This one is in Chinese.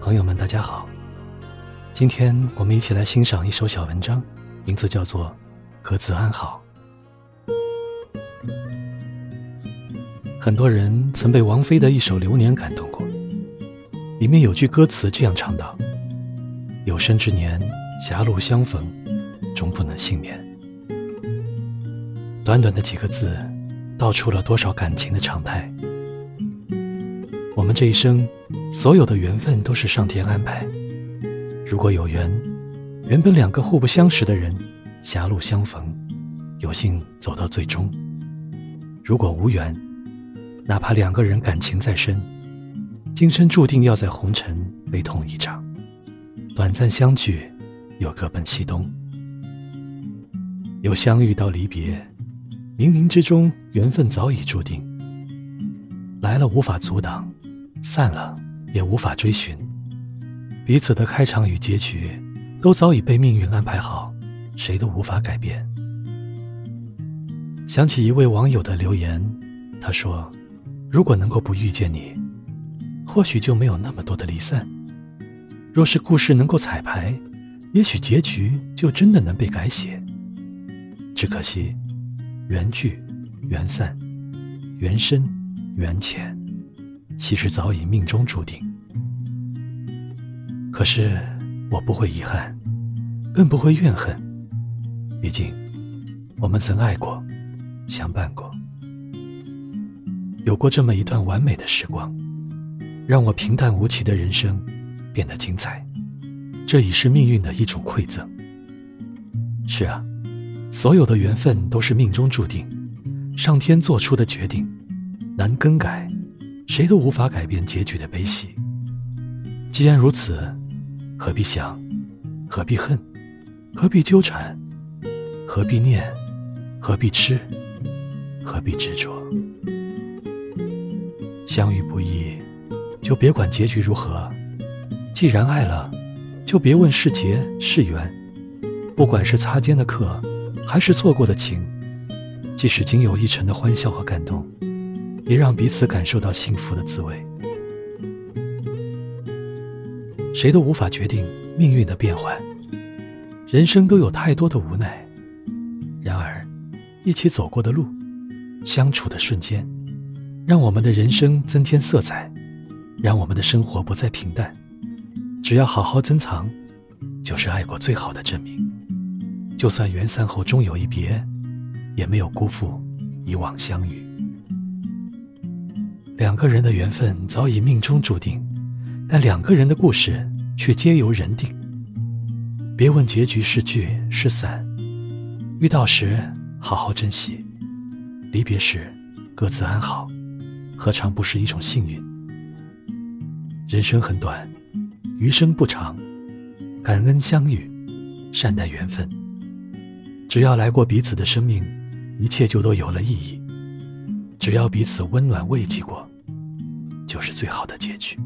朋友们，大家好，今天我们一起来欣赏一首小文章，名字叫做《各自安好》。很多人曾被王菲的一首《流年》感动过，里面有句歌词这样唱道：“有生之年，狭路相逢，终不能幸免。”短短的几个字，道出了多少感情的常态。我们这一生，所有的缘分都是上天安排。如果有缘，原本两个互不相识的人，狭路相逢，有幸走到最终；如果无缘，哪怕两个人感情再深，今生注定要在红尘悲痛一场。短暂相聚，又各奔西东。由相遇到离别，冥冥之中缘分早已注定。来了无法阻挡。散了，也无法追寻。彼此的开场与结局，都早已被命运安排好，谁都无法改变。想起一位网友的留言，他说：“如果能够不遇见你，或许就没有那么多的离散。若是故事能够彩排，也许结局就真的能被改写。只可惜，缘聚，缘散，缘深，缘浅。”其实早已命中注定，可是我不会遗憾，更不会怨恨。毕竟，我们曾爱过，相伴过，有过这么一段完美的时光，让我平淡无奇的人生变得精彩。这已是命运的一种馈赠。是啊，所有的缘分都是命中注定，上天做出的决定，难更改。谁都无法改变结局的悲喜。既然如此，何必想，何必恨，何必纠缠，何必念，何必痴，何必执着？相遇不易，就别管结局如何。既然爱了，就别问是劫是缘。不管是擦肩的客，还是错过的情，即使仅有一程的欢笑和感动。也让彼此感受到幸福的滋味。谁都无法决定命运的变幻，人生都有太多的无奈。然而，一起走过的路，相处的瞬间，让我们的人生增添色彩，让我们的生活不再平淡。只要好好珍藏，就是爱过最好的证明。就算缘散后终有一别，也没有辜负以往相遇。两个人的缘分早已命中注定，但两个人的故事却皆由人定。别问结局是聚是散，遇到时好好珍惜，离别时各自安好，何尝不是一种幸运？人生很短，余生不长，感恩相遇，善待缘分。只要来过彼此的生命，一切就都有了意义。只要彼此温暖慰藉过。就是最好的结局。